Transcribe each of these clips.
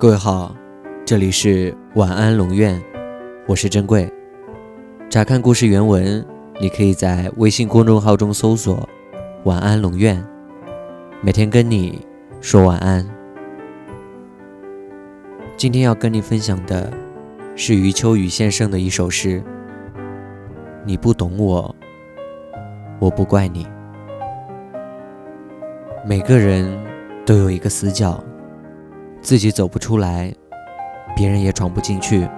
各位好，这里是晚安龙院，我是珍贵。查看故事原文，你可以在微信公众号中搜索“晚安龙院”，每天跟你说晚安。今天要跟你分享的是余秋雨先生的一首诗：“你不懂我，我不怪你。每个人都有一个死角。”自己走不出来，别人也闯不进去。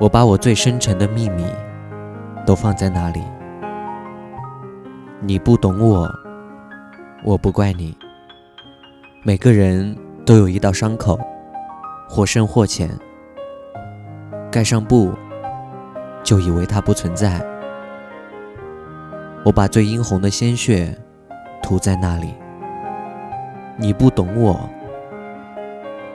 我把我最深沉的秘密都放在那里。你不懂我，我不怪你。每个人都有一道伤口，或深或浅。盖上布，就以为它不存在。我把最殷红的鲜血涂在那里。你不懂我。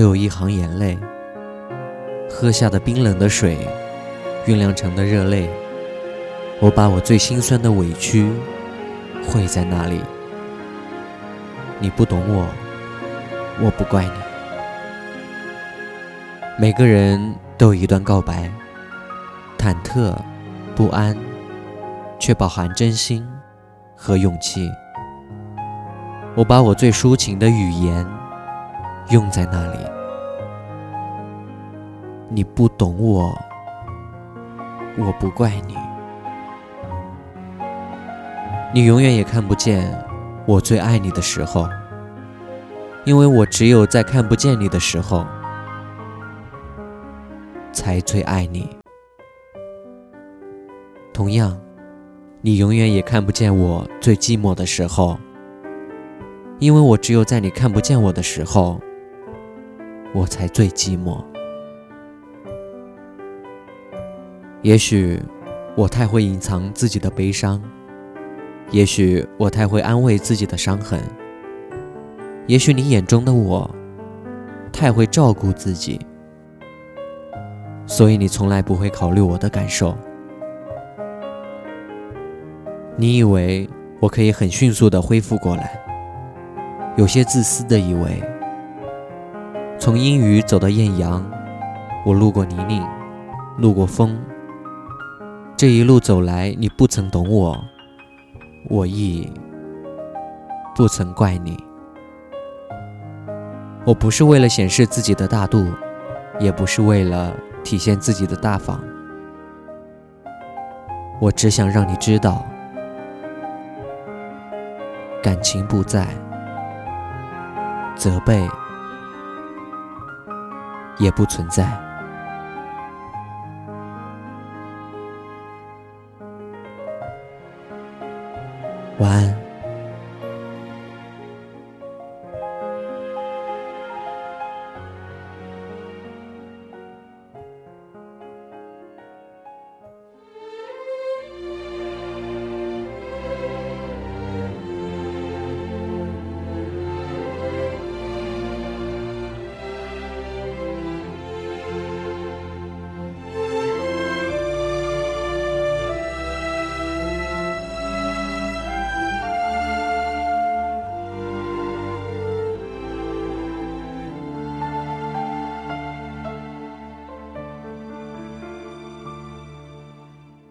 都有一行眼泪，喝下的冰冷的水，酝酿成的热泪。我把我最心酸的委屈汇在那里。你不懂我，我不怪你。每个人都有一段告白，忐忑、不安，却饱含真心和勇气。我把我最抒情的语言。用在那里，你不懂我，我不怪你。你永远也看不见我最爱你的时候，因为我只有在看不见你的时候，才最爱你。同样，你永远也看不见我最寂寞的时候，因为我只有在你看不见我的时候。我才最寂寞。也许我太会隐藏自己的悲伤，也许我太会安慰自己的伤痕，也许你眼中的我太会照顾自己，所以你从来不会考虑我的感受。你以为我可以很迅速的恢复过来，有些自私的以为。从阴雨走到艳阳，我路过泥泞，路过风。这一路走来，你不曾懂我，我亦不曾怪你。我不是为了显示自己的大度，也不是为了体现自己的大方，我只想让你知道，感情不在，责备。也不存在。晚安。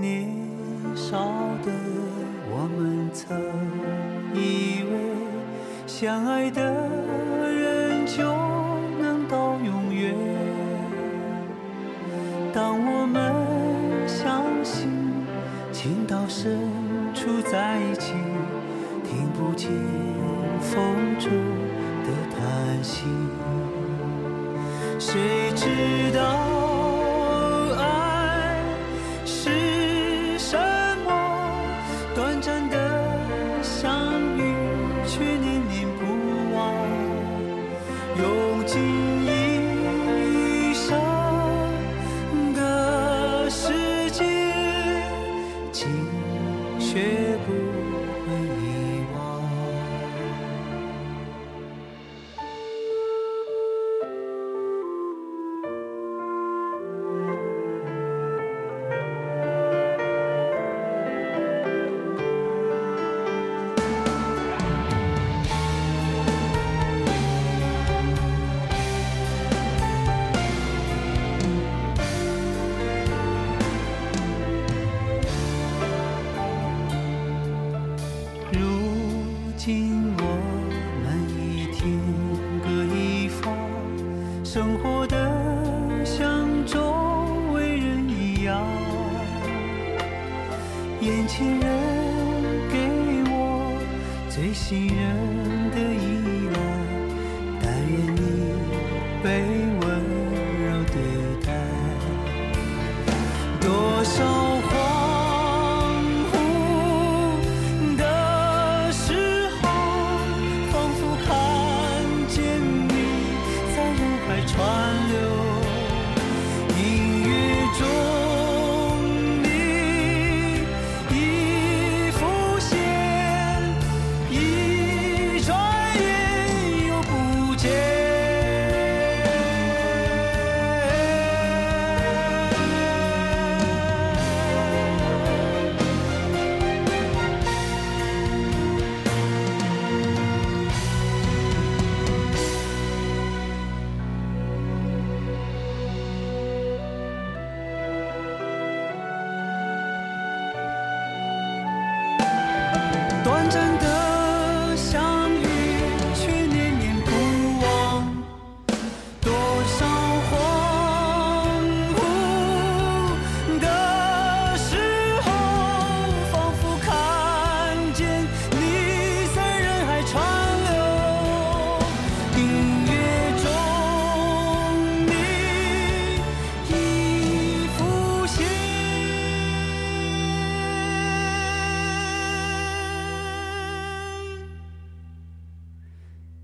年少的我们曾以为相爱的人就能到永远。当我们相信情到深处在一起听不见风中的叹息。谁知道却今我们已天各一方，生活的像周围人一样。眼前人给我最信任的依赖，但愿你被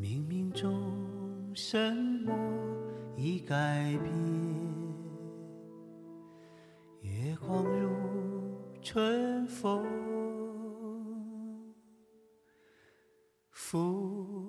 冥冥中什么已改变月光如春风拂